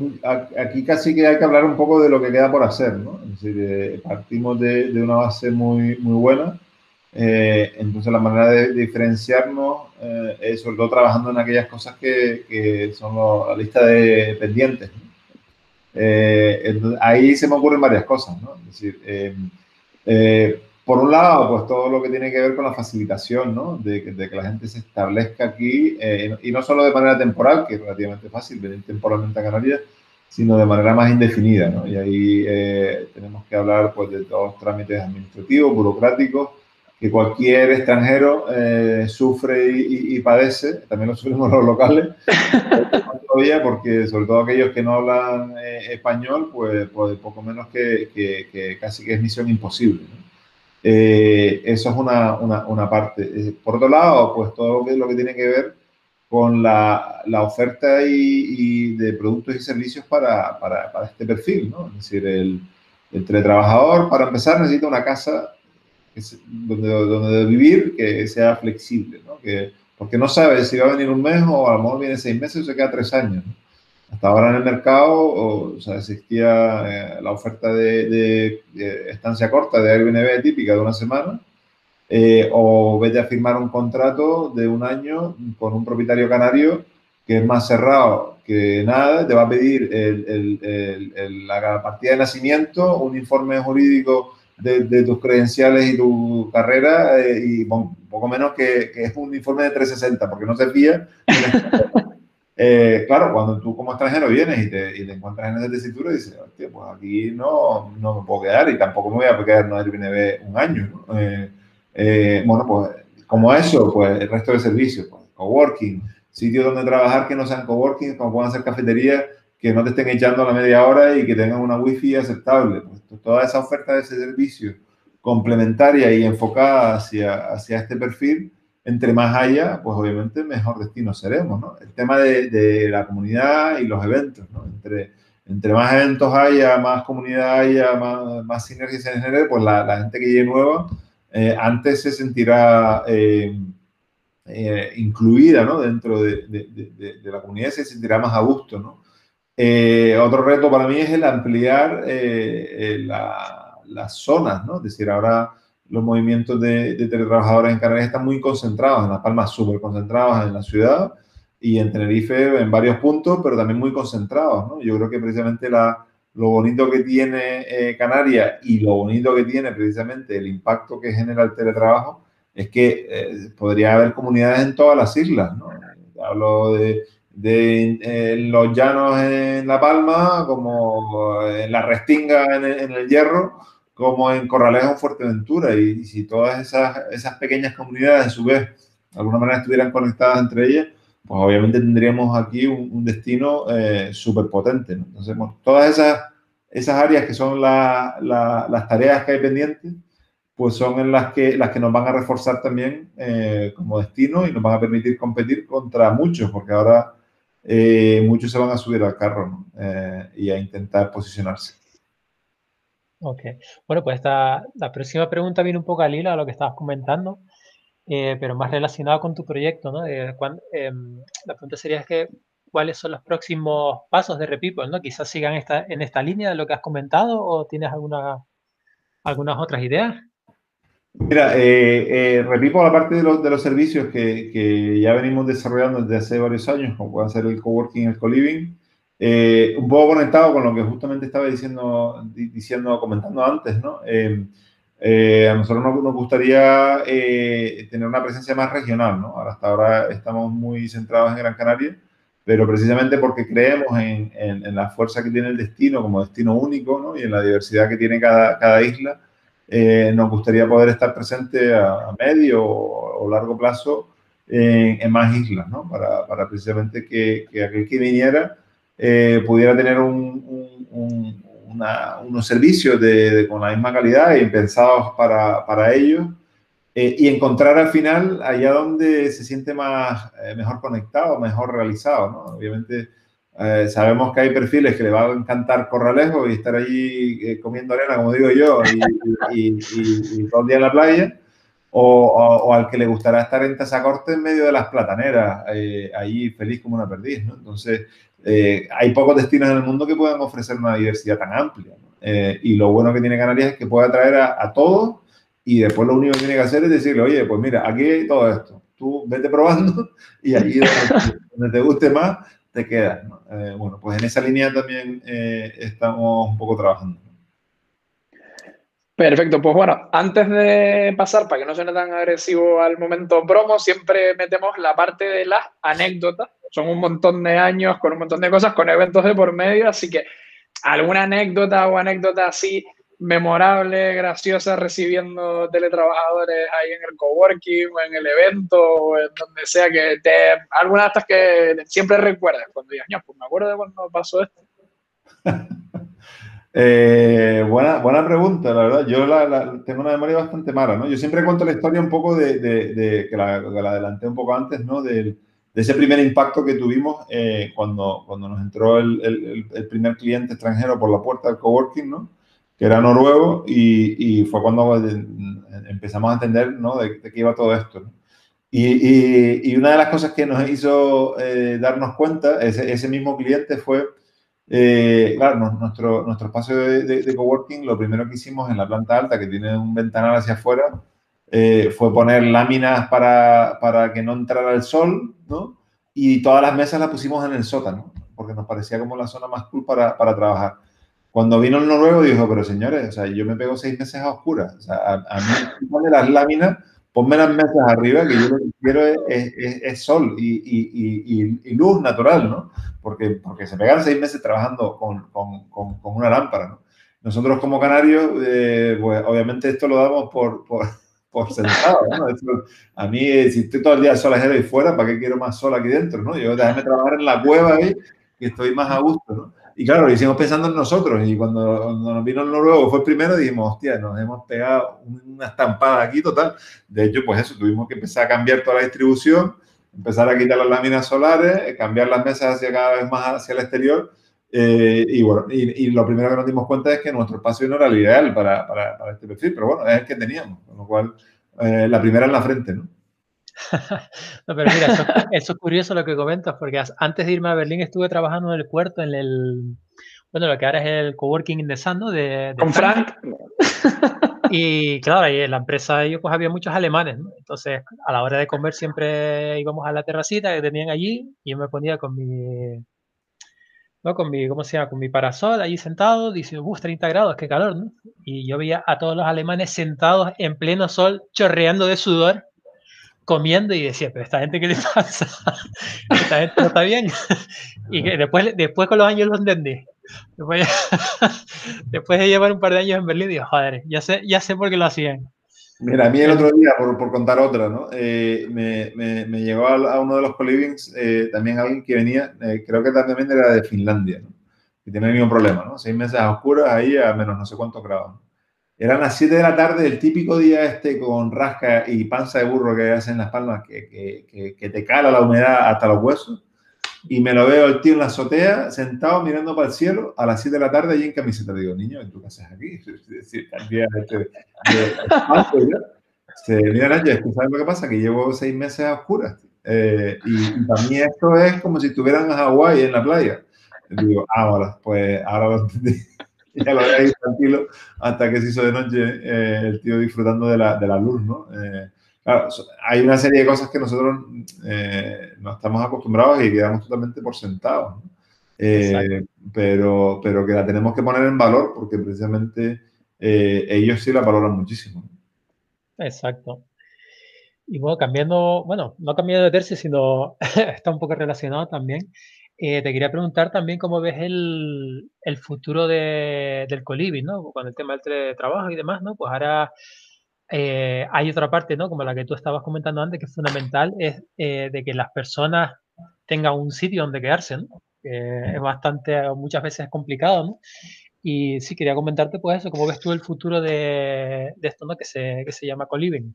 aquí casi que hay que hablar un poco de lo que queda por hacer, ¿no? Es decir, eh, partimos de, de, una base muy, muy buena, eh, entonces la manera de, diferenciarnos es sobre todo trabajando en aquellas cosas que, que son la lista de pendientes. ahí se me ocurren varias cosas, ¿no? Es decir, por un lado, pues todo lo que tiene que ver con la facilitación, ¿no? De, de que la gente se establezca aquí, eh, y no solo de manera temporal, que es relativamente fácil venir temporalmente a Canarias, sino de manera más indefinida, ¿no? Y ahí eh, tenemos que hablar, pues, de todos los trámites administrativos, burocráticos, que cualquier extranjero eh, sufre y, padece, también lo sufrimos los locales, porque sobre todo aquellos que no hablan español, pues, pues, poco menos que, que, que, casi que es misión imposible, ¿no? Eh, eso es una, una, una, parte. Eh, por otro lado, pues todo lo que, lo que tiene que ver con la, la oferta y, de productos y servicios para, para, para, este perfil, ¿no? Es decir, el, el teletrabajador, para empezar, necesita una casa donde, donde vivir que sea flexible, ¿no? Que, porque no sabe si va a venir un mes o a lo mejor viene seis meses o se queda tres años. ¿no? Hasta ahora en el mercado o, sea, existía eh, la oferta de, estancia corta de Airbnb típica de una semana, eh, o vete a firmar un contrato de un año con un propietario canario que es más cerrado que nada, te va a pedir la partida de nacimiento, un informe jurídico de, tus credenciales y tu carrera, eh, y poco menos que, es un informe de 360, porque no se fía. Eh, claro, cuando tú como extranjero vienes y te, y te encuentras en esa tesitura, dices, hostia, pues aquí no, no me puedo quedar y tampoco me voy a quedar en Airbnb un año. Eh, eh, bueno, pues como eso, pues el resto de servicios, pues, coworking, sitios donde trabajar que no sean coworking, como puedan ser cafeterías que no te estén echando a la media hora y que tengan una wifi aceptable. Pues, toda esa oferta de ese servicio complementaria y enfocada hacia, hacia este perfil, entre más haya, pues obviamente mejor destino seremos, ¿no? El tema de, de la comunidad y los eventos, ¿no? Entre, entre más eventos haya, más comunidad haya, más, más sinergia se genere, pues la, la gente que llegue nueva eh, antes se sentirá eh, eh, incluida, ¿no? Dentro de, de, de, la comunidad se sentirá más a gusto, ¿no? Otro reto para mí es el ampliar la, las zonas, ¿no? Es decir, ahora los movimientos de, de, teletrabajadores en Canarias están muy concentrados, en Las Palmas súper concentrados en la ciudad y en Tenerife en varios puntos, pero también muy concentrados. ¿no? Yo creo que precisamente la, lo bonito que tiene eh, Canarias y lo bonito que tiene precisamente el impacto que genera el teletrabajo es que eh, podría haber comunidades en todas las islas. ¿no? Hablo de, de eh, los llanos en La Palma, como en la Restinga en en el Hierro, como en Corralejo en Fuerteventura. Y, si todas esas, esas pequeñas comunidades, a su vez, de alguna manera estuvieran conectadas entre ellas, pues obviamente tendríamos aquí un, destino eh, súper potente. Entonces, todas esas, esas áreas que son la, las tareas que hay pendientes, pues son en las que, las que nos van a reforzar también eh, como destino y nos van a permitir competir contra muchos, porque ahora eh, muchos se van a subir al carro eh, y a intentar posicionarse. Ok. Bueno, pues esta, la próxima pregunta viene un poco al hilo a lo que estabas comentando, eh, pero más relacionado con tu proyecto, ¿no? Em, la pregunta sería es que, ¿cuáles son los próximos pasos de Repipo, ¿no? Quizás sigan esta, en esta línea de lo que has comentado o tienes alguna, algunas otras ideas. Mira, eh, eh Repipo, la parte de los, de los servicios que, que, ya venimos desarrollando desde hace varios años, como puede ser el coworking, el co-living, eh, un poco conectado con lo que justamente estaba diciendo, diciendo comentando antes, ¿no? Eh, eh, a nosotros nos, nos gustaría tener una presencia más regional, ¿no? Ahora, hasta ahora estamos muy centrados en Gran Canaria, pero precisamente porque creemos en, en, en la fuerza que tiene el destino como destino único, ¿no? Y en la diversidad que tiene cada, cada isla, nos gustaría poder estar presente a, medio o, largo plazo en, más islas, ¿no? Para, precisamente que, que aquel que viniera eh, pudiera tener un, un, unos servicios de, con la misma calidad y pensados para, para ellos eh, y encontrar al final allá donde se siente más, eh, mejor conectado, mejor realizado. ¿no? Obviamente eh, sabemos que hay perfiles que le va a encantar Corralejo y estar allí eh, comiendo arena, como digo yo, y, todo el día en la playa, o, al que le gustará estar en Tazacorte en medio de las plataneras, eh, ahí feliz como una perdiz. ¿no? Entonces, hay pocos destinos en el mundo que puedan ofrecer una diversidad tan amplia. y lo bueno que tiene Canarias es que puede atraer a, todos y después lo único que tiene que hacer es decirle, oye, pues mira, aquí hay todo esto. Tú vete probando y allí donde te guste más, te quedas. Eh, bueno, pues en esa línea también eh, estamos un poco trabajando. Perfecto, pues bueno, antes de pasar, para que no suene tan agresivo al momento promo, siempre metemos la parte de las anécdotas. Son un montón de años con un montón de cosas, con eventos de por medio, así que alguna anécdota o anécdota así memorable, graciosa, recibiendo teletrabajadores ahí en el coworking o en el evento o en donde sea que te, alguna de estas que siempre recuerdas cuando digas, pues me acuerdo de cuando pasó esto. Eh, buena, buena pregunta, la verdad. Yo la, tengo una memoria bastante mala, ¿no? Yo siempre cuento la historia un poco de, de, que, la, que, la, adelanté un poco antes, ¿no? De, ese primer impacto que tuvimos eh, cuando, cuando nos entró el, el, el, primer cliente extranjero por la puerta del coworking, ¿no? Que era noruego, y, y fue cuando empezamos a entender ¿no? de, qué iba todo esto. Y, y, una de las cosas que nos hizo eh, darnos cuenta, ese, ese, mismo cliente fue, eh, claro, nuestro, nuestro espacio de, de, coworking, lo primero que hicimos en la planta alta, que tiene un ventanal hacia afuera, eh, fue poner láminas para, para, que no entrara el sol, ¿no? Y todas las mesas las pusimos en el sótano, porque nos parecía como la zona más cool para, para trabajar. Cuando vino el noruego dijo, pero señores, o sea, yo me pego seis meses a oscuras. O sea, a, mí ponme las láminas, ponme las mesas arriba, que yo lo que quiero es, es, sol y, y, y, luz natural, ¿no? Porque, porque se pegan seis meses trabajando con, con, con, una lámpara, ¿no? Nosotros como canarios, eh, pues obviamente esto lo damos por, por, por sentado, ¿no? a mí, si estoy todo el día solajero y fuera, ¿para qué quiero más sol aquí dentro, no? Yo déjame trabajar en la cueva ahí, que estoy más a gusto, ¿no? Y claro, lo hicimos pensando en nosotros. Y cuando, nos vino el noruego, fue el primero, dijimos, hostia, nos hemos pegado una estampada aquí total. De hecho, pues eso, tuvimos que empezar a cambiar toda la distribución, empezar a quitar las láminas solares, cambiar las mesas hacia cada vez más hacia el exterior. Eh, y bueno, y, lo primero que nos dimos cuenta es que nuestro espacio no era el ideal para, para, este perfil, pero bueno, es el que teníamos, con lo cual eh, la primera en la frente, ¿no? no, pero mira, eso, es curioso lo que comentas, porque antes de irme a Berlín estuve trabajando en el puerto, en el, bueno, lo que ahora es el coworking in the Sun, ¿no? De, Con Frank. Y claro, ahí en la empresa ellos pues había muchos alemanes, ¿no? Entonces, a la hora de comer siempre íbamos a la terracita que tenían allí y yo me ponía con mi, ¿no? Con mi, ¿cómo se llama? Con mi parasol allí sentado, diciendo, uff, 30 grados, qué calor, ¿no? Y yo veía a todos los alemanes sentados en pleno sol, chorreando de sudor, comiendo y decía, pero esta gente, ¿qué le pasa? esta gente no está bien. y después, después con los años lo entendí. Después, después, de llevar un par de años en Berlín, digo, joder, ya sé, ya sé por qué lo hacían. Mira, a mí el otro día, por, por contar otra, ¿no? Eh, me, me, me, llegó a, uno de los colivings eh, también alguien que venía, eh, creo que también era de Finlandia, ¿no? Y tenía el mismo problema, ¿no? Seis meses a oscuras ahí a menos no sé cuántos grados. Eran las 7 de la tarde, el típico día este con rasca y panza de burro que hacen las palmas, que, que, que, te cala la humedad hasta los huesos. Y me lo veo el tío en la azotea, sentado mirando para el cielo, a las 7 de la tarde y en camiseta. Digo, niño, ¿tú qué haces aquí? Es decir, este, de, sabes lo que pasa? Que llevo seis meses a oscuras. Eh, y, para mí esto es como si estuvieran en Hawái en la playa. Digo, ahora, pues ahora lo entendí. ya lo tranquilo hasta que se hizo de noche eh, el tío disfrutando de la, de la luz, ¿no? Eh, claro, hay una serie de cosas que nosotros eh, no estamos acostumbrados y quedamos totalmente por sentados, ¿no? pero, pero que la tenemos que poner en valor porque precisamente ellos sí la valoran muchísimo. Exacto. Y bueno, cambiando, bueno, no cambiando de tercio, sino está un poco relacionado también. Eh, te quería preguntar también cómo ves el, el futuro de, del Colibi, ¿no? Con el tema del teletrabajo y demás, ¿no? Pues ahora eh, hay otra parte, ¿no? Como la que tú estabas comentando antes, que es fundamental, es eh, de que las personas tengan un sitio donde quedarse, ¿no? es bastante, muchas veces es complicado, ¿no? Y sí, quería comentarte, pues eso, cómo ves tú el futuro de, de esto, ¿no? Que se, que se llama Coliving.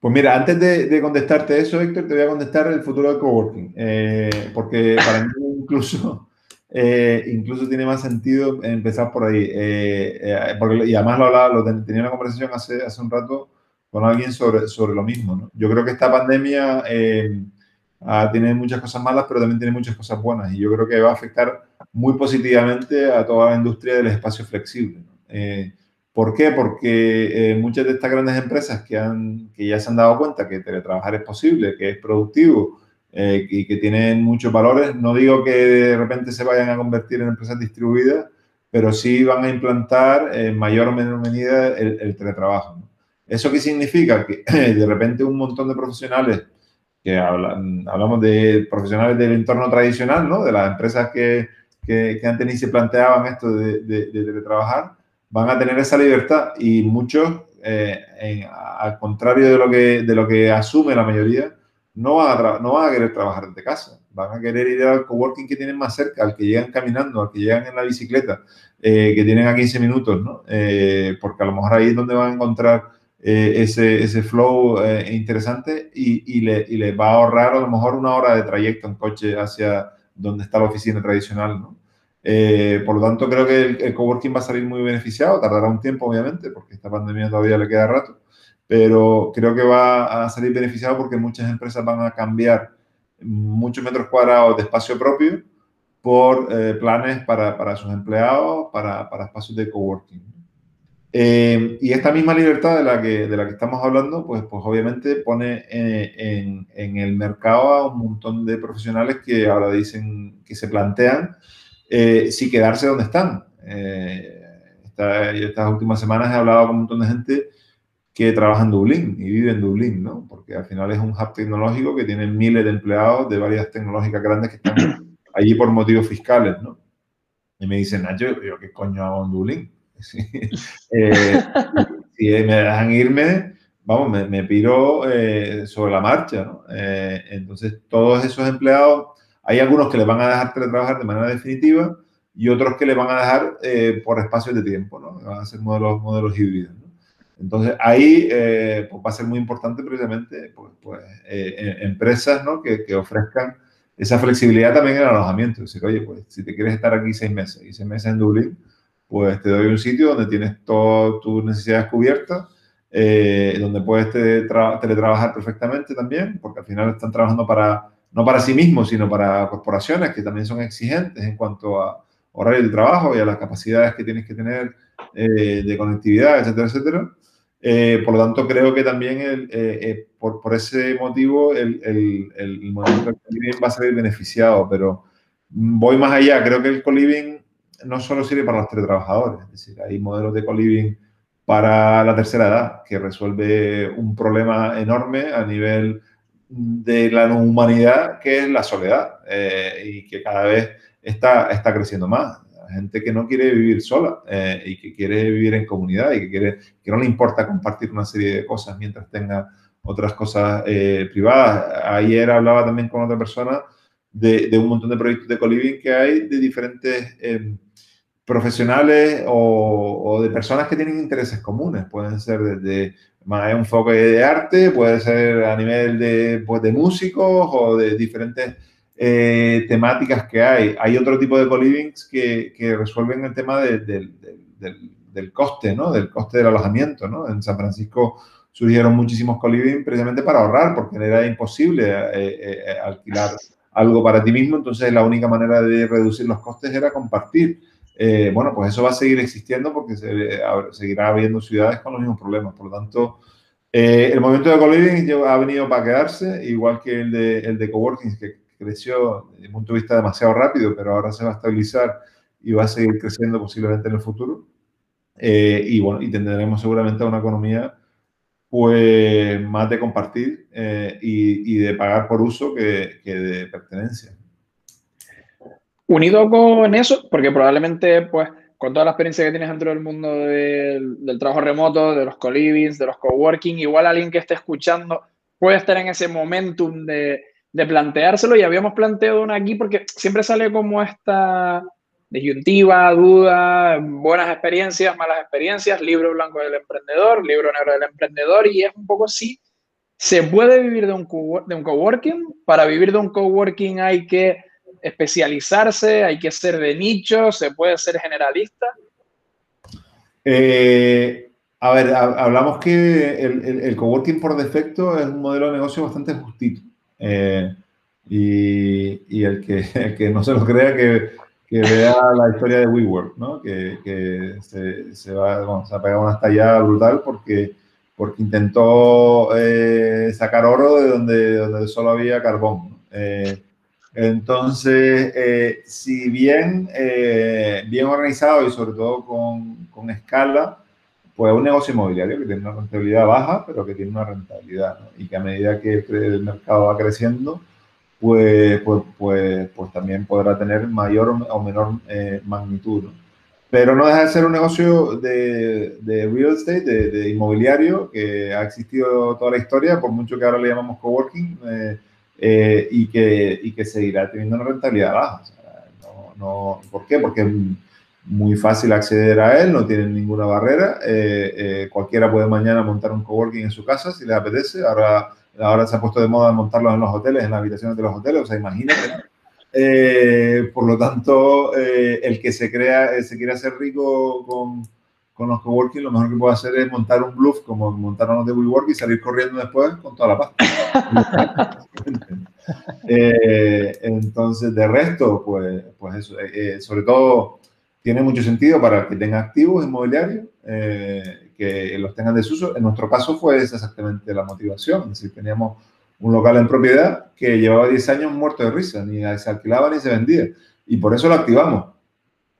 Pues mira, antes de, contestarte eso, Héctor, te voy a contestar el futuro del coworking. Eh, porque para mí incluso, eh, incluso tiene más sentido empezar por ahí. Eh, y además lo, hablaba, lo tenía una conversación hace, hace un rato con alguien sobre, sobre lo mismo. ¿no? Yo creo que esta pandemia tiene muchas cosas malas, pero también tiene muchas cosas buenas. Y yo creo que va a afectar muy positivamente a toda la industria del espacio flexible. ¿Por qué? Porque muchas de estas grandes empresas que, han, que ya se han dado cuenta que teletrabajar es posible, que es productivo, eh, y que tienen muchos valores. No digo que de repente se vayan a convertir en empresas distribuidas, pero sí van a implantar en mayor o menor medida el, teletrabajo. ¿Eso qué significa? Que de repente un montón de profesionales, que hablamos de profesionales del entorno tradicional, ¿no? de las empresas que, que, antes ni se planteaban esto de, de, teletrabajar, van a tener esa libertad y muchos, eh, al contrario de lo, que, de lo que asume la mayoría, no van, a no van a querer trabajar desde casa, van a querer ir al coworking que tienen más cerca, al que llegan caminando, al que llegan en la bicicleta, eh, que tienen a 15 minutos, ¿no? Eh, porque a lo mejor ahí es donde van a encontrar ese, ese, flow interesante y, y, le, y les va a ahorrar a lo mejor una hora de trayecto en coche hacia donde está la oficina tradicional, ¿no? Por lo tanto, creo que el, el, coworking va a salir muy beneficiado, tardará un tiempo, obviamente, porque esta pandemia todavía le queda rato, pero creo que va a salir beneficiado porque muchas empresas van a cambiar muchos metros cuadrados de espacio propio por eh, planes para, para, sus empleados, para, para espacios de coworking. Eh, y esta misma libertad de la que, de la que estamos hablando, pues, pues obviamente pone eh, en, en, el mercado a un montón de profesionales que ahora dicen que se plantean si quedarse donde están. estas últimas semanas he hablado con un montón de gente que trabaja en Dublín y vive en Dublín, ¿no? Porque al final es un hub tecnológico que tiene miles de empleados de varias tecnológicas grandes que están allí por motivos fiscales, ¿no? Y me dicen, Nacho, yo qué coño hago en Dublín. Eh, si me dejan irme, vamos, me, me piro eh, sobre la marcha, ¿no? Eh, entonces, todos esos empleados, hay algunos que les van a dejar trabajar de manera definitiva y otros que les van a dejar por espacios de tiempo, ¿no? Van a ser modelos, modelos híbridos. Entonces, ahí eh, pues va a ser muy importante precisamente pues, pues eh, empresas ¿no? que, que, ofrezcan esa flexibilidad también en el alojamiento. Es decir, oye, pues si te quieres estar aquí seis meses y seis meses en Dublín, pues te doy un sitio donde tienes todas tus necesidades cubiertas, eh, donde puedes teletrabajar perfectamente también, porque al final están trabajando para, no para sí mismos, sino para corporaciones que también son exigentes en cuanto a horario de trabajo y a las capacidades que tienes que tener de conectividad, etcétera, etcétera. Eh, por lo tanto, creo que también el, eh, eh, por, por, ese motivo el, el, el movimiento va a salir beneficiado, pero voy más allá. Creo que el co-living no solo sirve para los teletrabajadores, es decir, hay modelos de co-living para la tercera edad que resuelve un problema enorme a nivel de la humanidad que es la soledad y que cada vez está, está creciendo más gente que no quiere vivir sola eh, y que quiere vivir en comunidad y que, quiere, que no le importa compartir una serie de cosas mientras tenga otras cosas eh, privadas. Ayer hablaba también con otra persona de, de un montón de proyectos de coliving que hay de diferentes profesionales o, de personas que tienen intereses comunes. Pueden ser desde más un foco de arte, puede ser a nivel de, pues, de músicos o de diferentes eh, temáticas que hay. Hay otro tipo de co-livings que, que, resuelven el tema de, del, del, coste, ¿no? Del coste del alojamiento, ¿no? En San Francisco surgieron muchísimos co-living precisamente para ahorrar, porque era imposible eh, eh, alquilar algo para ti mismo, entonces la única manera de reducir los costes era compartir. Bueno, pues eso va a seguir existiendo porque se, seguirá habiendo ciudades con los mismos problemas. Por lo tanto, el movimiento de co-living ha venido para quedarse, igual que el de, el de coworking, que creció desde un punto de vista demasiado rápido, pero ahora se va a estabilizar y va a seguir creciendo posiblemente en el futuro. Eh, y bueno, y tendremos seguramente una economía pues más de compartir eh, y, y, de pagar por uso que, que, de pertenencia. Unido con eso, porque probablemente pues con toda la experiencia que tienes dentro del mundo del, trabajo remoto, de los co-livings, de los coworking, igual alguien que esté escuchando puede estar en ese momentum de, de planteárselo y habíamos planteado una aquí porque siempre sale como esta disyuntiva, duda, buenas experiencias, malas experiencias, libro blanco del emprendedor, libro negro del emprendedor y es un poco así. ¿Se puede vivir de un, de un coworking? Para vivir de un coworking hay que especializarse? ¿Hay que ser de nicho? ¿Se puede ser generalista? Eh, a ver, hablamos que el, coworking por defecto es un modelo de negocio bastante justito. Eh, y, el, que, que, no se lo crea que, vea la historia de WeWork, ¿no? que, se, va, se ha pegado una estallada brutal porque, porque intentó eh, sacar oro de donde, donde solo había carbón. Entonces, si bien, bien organizado y sobre todo con, con escala, pues un negocio inmobiliario que tiene una rentabilidad baja, pero que tiene una rentabilidad, y que a medida que el mercado va creciendo, pues, pues, pues, pues también podrá tener mayor o menor eh, magnitud. Pero no deja de ser un negocio de, de real estate, de, inmobiliario, que ha existido toda la historia, por mucho que ahora le llamamos coworking, eh, eh, y, que, y que seguirá teniendo una rentabilidad baja. no, no, ¿Por qué? Porque muy fácil acceder a él, no tiene ninguna barrera. Eh, eh, cualquiera puede mañana montar un coworking en su casa si le apetece. Ahora, ahora se ha puesto de moda montarlos en los hoteles, en las habitaciones de los hoteles, o sea, imagínate. Eh, por lo tanto, el que se crea, se quiere hacer rico con, con, los coworking, lo mejor que puede hacer es montar un bluff como montaron los de WeWork y salir corriendo después con toda la pasta. entonces, de resto, pues, pues eso, sobre todo tiene mucho sentido para que tenga activos inmobiliarios, eh, que los tengan desuso. En nuestro caso fue exactamente la motivación, es decir, teníamos un local en propiedad que llevaba 10 años muerto de risa, ni se alquilaba ni se vendía, y por eso lo activamos.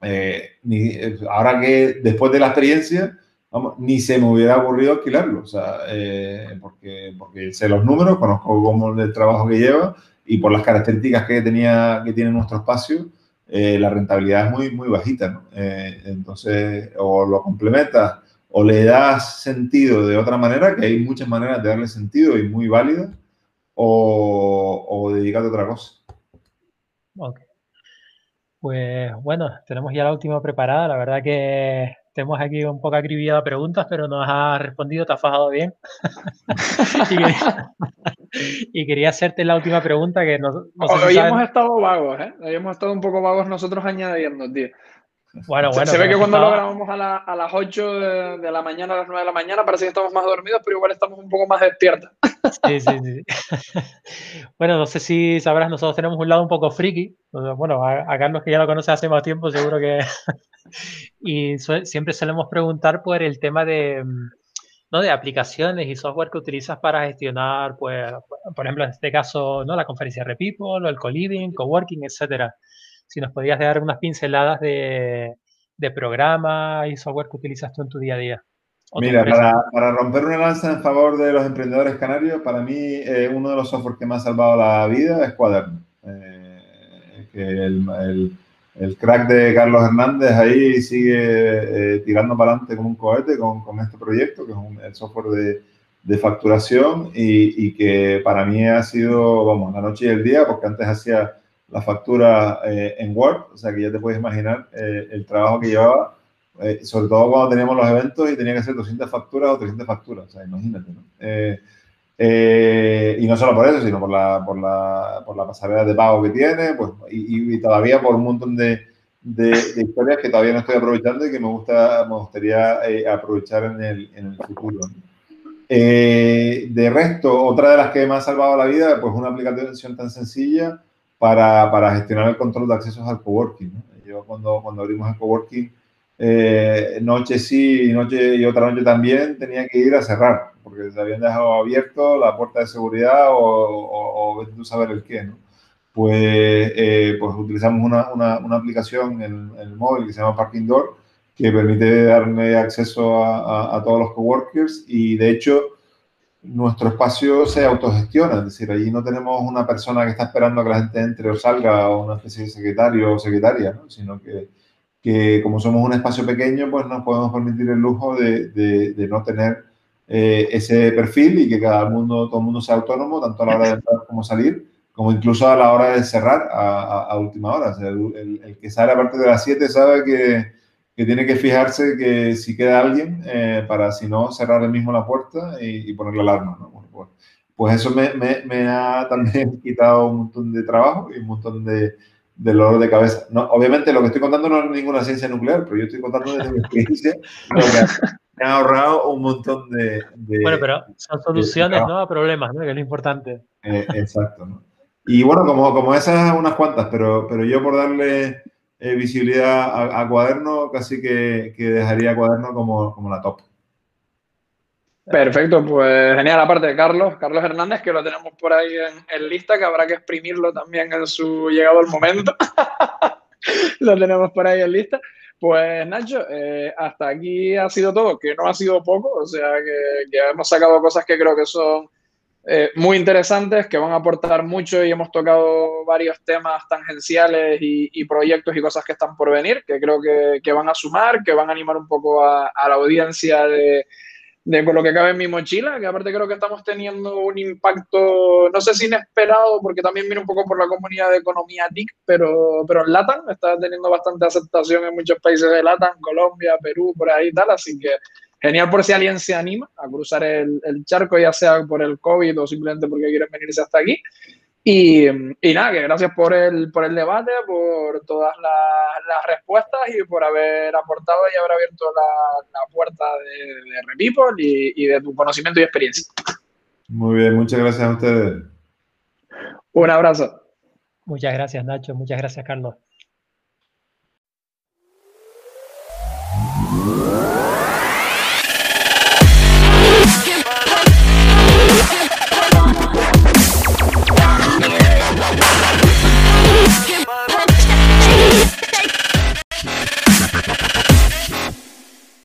Eh, ni, ahora que después de la experiencia, vamos, ni se me hubiera ocurrido alquilarlo, o sea, eh, porque, porque sé los números, conozco cómo el trabajo que lleva y por las características que, tenía, que tiene nuestro espacio, eh, la rentabilidad es muy, muy bajita. ¿no? Eh, entonces, o lo complementas o le das sentido de otra manera, que hay muchas maneras de darle sentido y muy válidas, o, o dedicarte a otra cosa. Ok. Pues bueno, tenemos ya la última preparada. La verdad que tenemos aquí un poco acribillado preguntas, pero nos ha respondido, te ha fajado bien. y, quería, hacerte la última pregunta que no, Hoy hemos estado vagos, ¿eh? Hoy hemos estado un poco vagos nosotros añadiendo, tío. Bueno, bueno. Se, ve que cuando lo grabamos a, a las 8 de, la mañana, a las 9 de la mañana, parece que estamos más dormidos, pero igual estamos un poco más despiertos. Sí, sí, sí. bueno, no sé si sabrás, nosotros tenemos un lado un poco friki. Bueno, a, Carlos, que ya lo conoce hace más tiempo, seguro que. y siempre solemos preguntar por el tema de. ¿no? de aplicaciones y software que utilizas para gestionar, pues, por ejemplo, en este caso, ¿no? la conferencia Repeople, el co-living, coworking, etcétera si nos podías dar unas pinceladas de, de programa y software que utilizas tú en tu día a día. Mira, para, romper una lanza en favor de los emprendedores canarios, para mí eh, uno de los softwares que me ha salvado la vida es Cuaderno. Eh, el, el, crack de Carlos Hernández ahí sigue eh, tirando para adelante como un cohete con, con, este proyecto, que es el software de, de facturación y, y, que para mí ha sido, vamos, la noche y el día, porque antes hacía la factura eh, en Word, o sea que ya te puedes imaginar eh, el trabajo que llevaba, eh, sobre todo cuando teníamos los eventos y tenía que hacer 200 facturas o 300 facturas, o sea, imagínate, ¿no? y no solo por eso, sino por la, por la, por la pasarela de pago que tiene, pues, y, todavía por un montón de, de, historias que todavía no estoy aprovechando y que me, gusta, me gustaría aprovechar en el, en el futuro. de resto, otra de las que me ha salvado la vida, pues una aplicación tan sencilla para, para, gestionar el control de accesos al coworking. Yo cuando, cuando abrimos el coworking, eh, noche sí, noche y otra noche también, tenía que ir a cerrar, porque se habían dejado abierto la puerta de seguridad o, o, o tú saber el qué, ¿no? Pues, eh, pues utilizamos una, una, una aplicación en, el móvil que se llama Parking Door, que permite darme acceso a, a, a todos los coworkers y de hecho nuestro espacio se autogestiona, es decir, allí no tenemos una persona que está esperando a que la gente entre o salga o una especie de secretario o secretaria, ¿no? sino que, que, como somos un espacio pequeño, pues nos podemos permitir el lujo de, de, no tener eh, ese perfil y que cada mundo, todo el mundo sea autónomo, tanto a la hora de entrar como salir, como incluso a la hora de cerrar a, a, última hora. O sea, el, el, que sale a partir de las 7 sabe que que tiene que fijarse que si queda alguien, eh, para si no cerrar el mismo la puerta y, poner la alarma. ¿no? Pues, pues, eso me, me, me, ha también quitado un montón de trabajo y un montón de, del dolor de cabeza. No, obviamente lo que estoy contando no es ninguna ciencia nuclear, pero yo estoy contando desde mi experiencia me ha ahorrado un montón de... bueno, pero son soluciones ¿no? a problemas, ¿no? que es lo importante. Eh, exacto. ¿no? Y bueno, como, como esas unas cuantas, pero, pero yo por darle eh, visibilidad a, Cuaderno, casi que, que, dejaría Cuaderno como, como la top. Perfecto, pues genial. Aparte de Carlos, Carlos Hernández, que lo tenemos por ahí en, lista, que habrá que exprimirlo también en su llegado al momento. lo tenemos por ahí en lista. Pues Nacho, eh, hasta aquí ha sido todo, que no ha sido poco, o sea que, hemos sacado cosas que creo que son eh, muy interesantes, que van a aportar mucho y hemos tocado varios temas tangenciales y, proyectos y cosas que están por venir, que creo que, van a sumar, que van a animar un poco a la audiencia de, de con lo que cabe en mi mochila, que aparte creo que estamos teniendo un impacto, no sé si inesperado, porque también viene un poco por la comunidad de economía TIC, pero, pero en LATAM está teniendo bastante aceptación en muchos países de LATAM, Colombia, Perú, por ahí y tal, así que genial por si alguien se anima a cruzar el, el charco, ya sea por el COVID o simplemente porque quieren venirse hasta aquí. Y, y, nada, que gracias por el, por el debate, por todas las, respuestas y por haber aportado y haber abierto la, la puerta de, de Repipol y, y, de tu conocimiento y experiencia. Muy bien, muchas gracias a ustedes. Un abrazo. Muchas gracias, Nacho. Muchas gracias, Carlos.